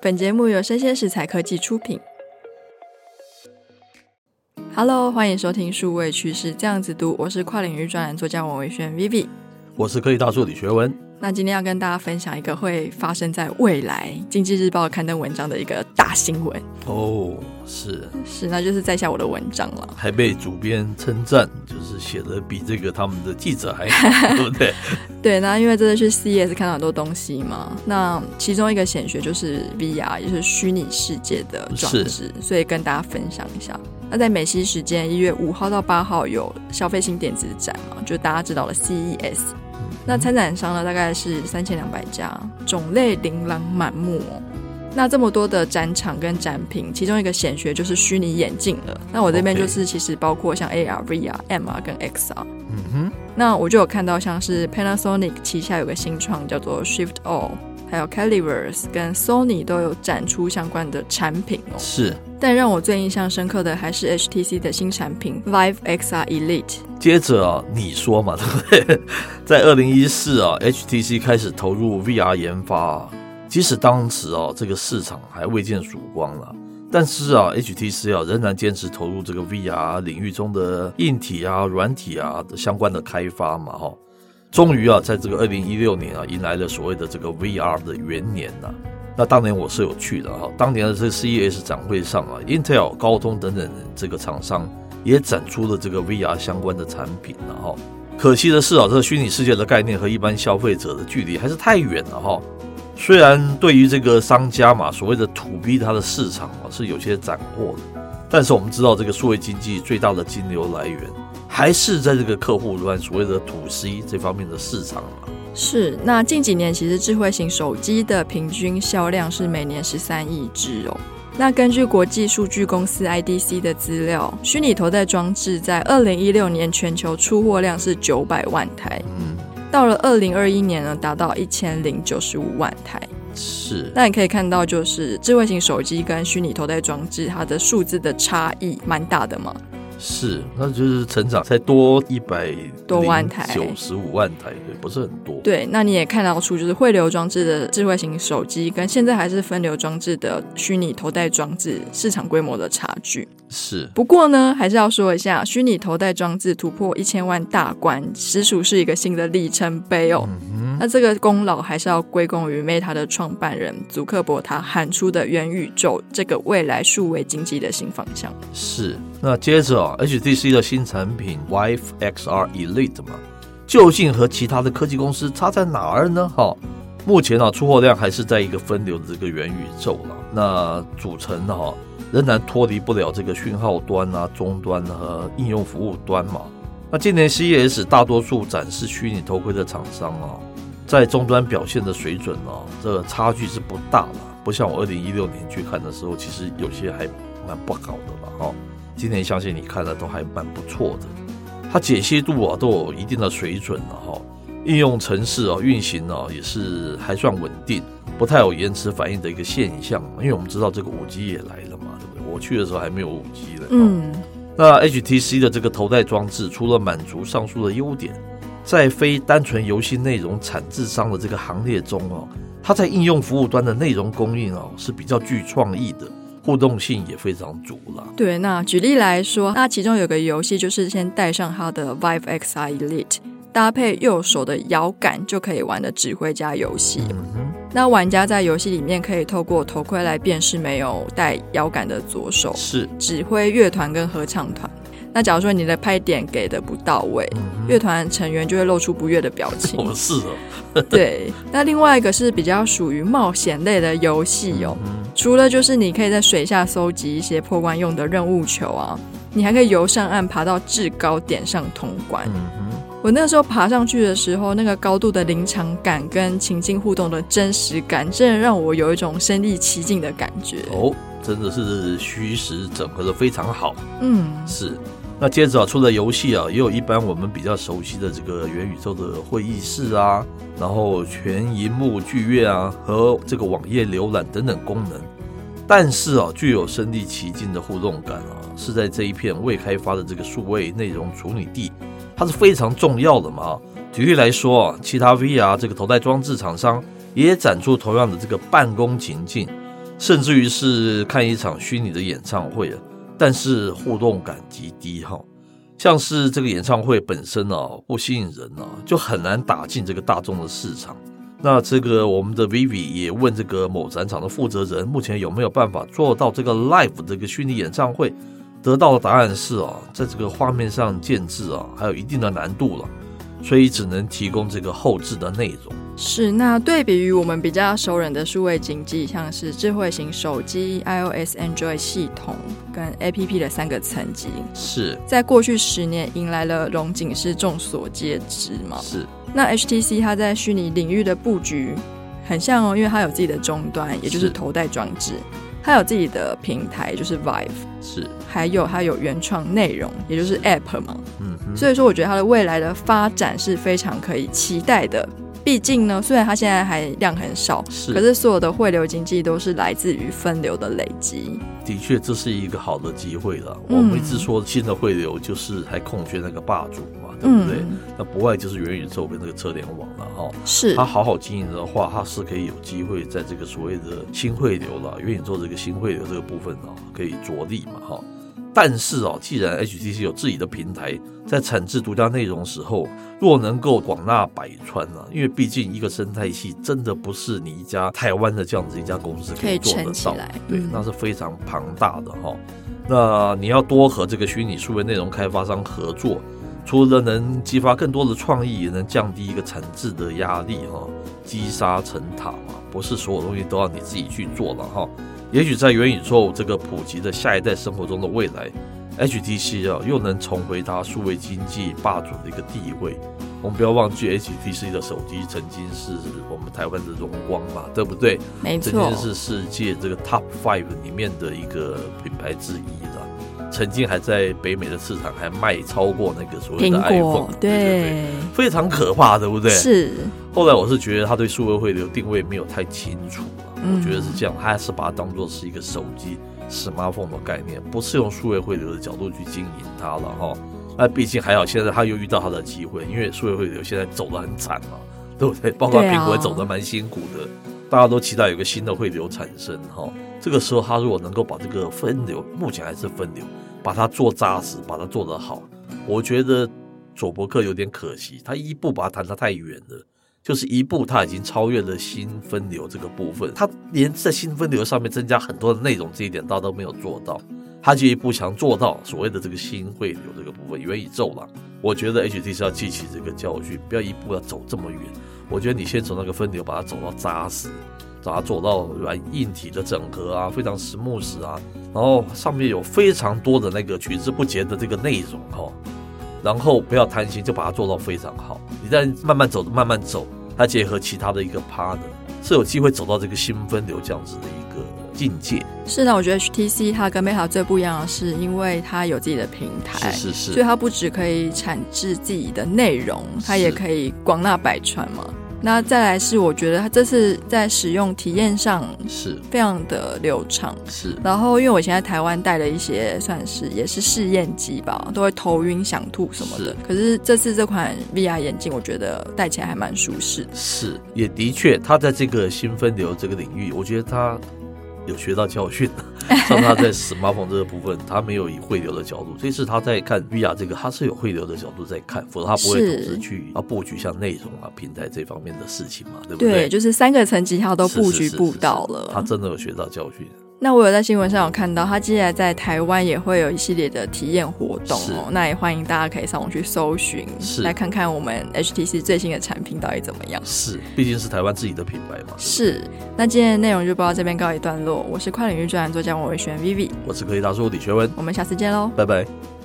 本节目由生鲜食材科技出品。Hello，欢迎收听数位趋势这样子读，我是跨领域专栏作家王维轩 Vivi，我是科技大叔李学文。那今天要跟大家分享一个会发生在未来《经济日报》刊登文章的一个大新闻哦，是是，那就是在下我的文章了，还被主编称赞，就是写的比这个他们的记者还好，对不对？对，那因为真的是 CES 看到很多东西嘛，那其中一个显学就是 VR，也就是虚拟世界的装置，所以跟大家分享一下。那在美西时间一月五号到八号有消费性电子展嘛，就大家知道了 CES。那参展商呢，大概是三千两百家，种类琳琅满目哦。那这么多的展场跟展品，其中一个显学就是虚拟眼镜了。那我这边就是其实包括像 AR、VR、MR 跟 XR。嗯哼。那我就有看到像是 Panasonic 旗下有个新创叫做 Shift All，还有 Caliverse 跟 Sony 都有展出相关的产品哦。是。但让我最印象深刻的还是 HTC 的新产品 Vive XR Elite。接着啊，你说嘛，对不对？在二零一四啊，HTC 开始投入 VR 研发，即使当时啊，这个市场还未见曙光了，但是啊，HTC 啊仍然坚持投入这个 VR 领域中的硬体啊、软体啊的相关的开发嘛，哈，终于啊，在这个二零一六年啊，迎来了所谓的这个 VR 的元年呐。那当年我是有去的哈，当年的这 CES 展会上啊，Intel、高通等等这个厂商也展出了这个 VR 相关的产品了哈。可惜的是啊，这个虚拟世界的概念和一般消费者的距离还是太远了哈。虽然对于这个商家嘛，所谓的 To B 它的市场啊是有些斩获的，但是我们知道这个数位经济最大的金流来源还是在这个客户端所谓的 To C 这方面的市场嘛。是，那近几年其实智慧型手机的平均销量是每年十三亿只哦。那根据国际数据公司 IDC 的资料，虚拟头戴装置在二零一六年全球出货量是九百万台，嗯，到了二零二一年呢，达到一千零九十五万台。是，那你可以看到，就是智慧型手机跟虚拟头戴装置，它的数字的差异蛮大的嘛。是，那就是成长才多一百多万台，九十五万台，对，不是很多。对，那你也看到出，就是汇流装置的智慧型手机跟现在还是分流装置的虚拟头戴装置市场规模的差距。是，不过呢，还是要说一下，虚拟头戴装置突破一千万大关，实属是一个新的里程碑哦。嗯、那这个功劳还是要归功于 Meta 的创办人祖克伯他喊出的元宇宙这个未来数位经济的新方向。是，那接着啊，HTC 的新产品 Vive XR Elite 嘛，究竟和其他的科技公司差在哪儿呢？哈，目前啊，出货量还是在一个分流的这个元宇宙了。那组成哈。仍然脱离不了这个讯号端啊、终端和应用服务端嘛。那今年 CES 大多数展示虚拟头盔的厂商啊，在终端表现的水准哦，这个差距是不大了。不像我二零一六年去看的时候，其实有些还蛮不好的了哈。今年相信你看的都还蛮不错的，它解析度啊都有一定的水准了哈。应用程式啊运行啊也是还算稳定，不太有延迟反应的一个现象。因为我们知道这个五 G 也来了嘛。对不对我去的时候还没有五 G 的。嗯，那 HTC 的这个头戴装置，除了满足上述的优点，在非单纯游戏内容产制商的这个行列中哦，它在应用服务端的内容供应哦是比较具创意的，互动性也非常足了。对，那举例来说，那其中有个游戏就是先带上它的 Vive XR Elite，搭配右手的摇杆就可以玩的指挥家游戏。嗯那玩家在游戏里面可以透过头盔来辨识没有带摇杆的左手，是指挥乐团跟合唱团。那假如说你的拍点给的不到位，乐、嗯、团成员就会露出不悦的表情。哦，是哦。对。那另外一个是比较属于冒险类的游戏哦、嗯，除了就是你可以在水下搜集一些破关用的任务球啊，你还可以游上岸，爬到制高点上通关。嗯我那时候爬上去的时候，那个高度的临场感跟情境互动的真实感，真的让我有一种身临其境的感觉。哦，真的是虚实整合的非常好。嗯，是。那接着啊，除了游戏啊，也有一般我们比较熟悉的这个元宇宙的会议室啊，然后全萤幕剧院啊，和这个网页浏览等等功能。但是啊，具有身临其境的互动感啊，是在这一片未开发的这个数位内容处理地。它是非常重要的嘛。举例来说啊，其他 VR 这个头戴装置厂商也展出同样的这个办公情境，甚至于是看一场虚拟的演唱会啊，但是互动感极低哈。像是这个演唱会本身啊不吸引人啊，就很难打进这个大众的市场。那这个我们的 Vivi 也问这个某展场的负责人，目前有没有办法做到这个 live 这个虚拟演唱会？得到的答案是啊，在这个画面上建制啊，还有一定的难度了，所以只能提供这个后置的内容。是，那对比于我们比较熟稔的数位经济，像是智慧型手机、iOS、Android 系统跟 APP 的三个层级，是在过去十年迎来了荣景，是众所皆知嘛？是。那 HTC 它在虚拟领域的布局很像哦，因为它有自己的终端，也就是头戴装置，它有自己的平台，就是 Vive，是，还有它有原创内容，也就是 App 嘛。嗯，所以说我觉得它的未来的发展是非常可以期待的。毕竟呢，虽然它现在还量很少，是，可是所有的汇流经济都是来自于分流的累积。的确，这是一个好的机会了。嗯、我们一直说新的汇流就是还空缺那个霸主嘛，对不对？嗯、那不外就是元宇宙跟这个车联网了哈。是，它好好经营的话，它是可以有机会在这个所谓的新汇流了，元宇宙这个新汇流这个部分呢，可以着力嘛哈。但是啊，既然 HTC 有自己的平台，在产制独家内容时候，若能够广纳百川啊，因为毕竟一个生态系真的不是你一家台湾的这样子一家公司可以做得到，对，那是非常庞大的哈。那你要多和这个虚拟数位内容开发商合作，除了能激发更多的创意，也能降低一个产制的压力哈，积沙成塔嘛，不是所有东西都要你自己去做了哈。也许在元宇宙这个普及的下一代生活中的未来，HTC 啊又能重回它数位经济霸主的一个地位。我们不要忘记，HTC 的手机曾经是我们台湾的荣光嘛，对不对？没错，曾经是世界这个 Top Five 里面的一个品牌之一的，曾经还在北美的市场还卖超过那个所谓的 iPhone，对，对，对，非常可怕，对不对？是。后来我是觉得他对数位汇流定位没有太清楚。我觉得是这样，他还是把它当做是一个手机 smartphone 的概念，不是用数位汇流的角度去经营它了哈。那毕竟还好，现在他又遇到他的机会，因为数位汇流现在走得很惨嘛，对不对？包括苹果也走得蛮辛苦的，大家都期待有个新的汇流产生哈。这个时候，他如果能够把这个分流，目前还是分流，把它做扎实，把它做得好，我觉得佐伯克有点可惜，他一步把它弹得太远了。就是一步，他已经超越了新分流这个部分，他连在新分流上面增加很多的内容这一点，他都没有做到。他就一步想做到所谓的这个新汇流这个部分，元宇宙了。我觉得 H T 是要记起这个教训，不要一步要走这么远。我觉得你先从那个分流把它走到扎实，把它走到软硬体的整合啊，非常 smooth 啊，然后上面有非常多的那个取之不竭的这个内容哈，然后不要贪心，就把它做到非常好。你再慢慢走，慢慢走。它结合其他的一个 partner，是有机会走到这个新分流这样子的一个境界。是的，我觉得 HTC 它跟 Meta 最不一样的是，因为它有自己的平台，是是是，所以它不只可以产制自己的内容，它也可以广纳百川嘛。那再来是，我觉得它这次在使用体验上是非常的流畅。是，然后因为我以前在台湾带了一些算是也是试验机吧，都会头晕、想吐什么的。是。可是这次这款 VR 眼镜，我觉得戴起来还蛮舒适。是，也的确，它在这个新分流这个领域，我觉得它。有学到教训，像他在 smartphone 这个部分，他没有以汇流的角度，这次他在看 VR 这个，他是有汇流的角度在看，否则他不会总是去啊布局像内容啊平台这方面的事情嘛，对不对？对，就是三个层级他都布局布到了，是是是是是，他真的有学到教训。那我有在新闻上有看到，他接下来在台湾也会有一系列的体验活动哦。那也欢迎大家可以上网去搜寻，是来看看我们 HTC 最新的产品到底怎么样。是，毕竟是台湾自己的品牌嘛。是。那今天的内容就播到这边告一段落。我是跨领域专栏作家王维轩 Vivi，我是科技大叔李学文，我们下次见喽，拜拜。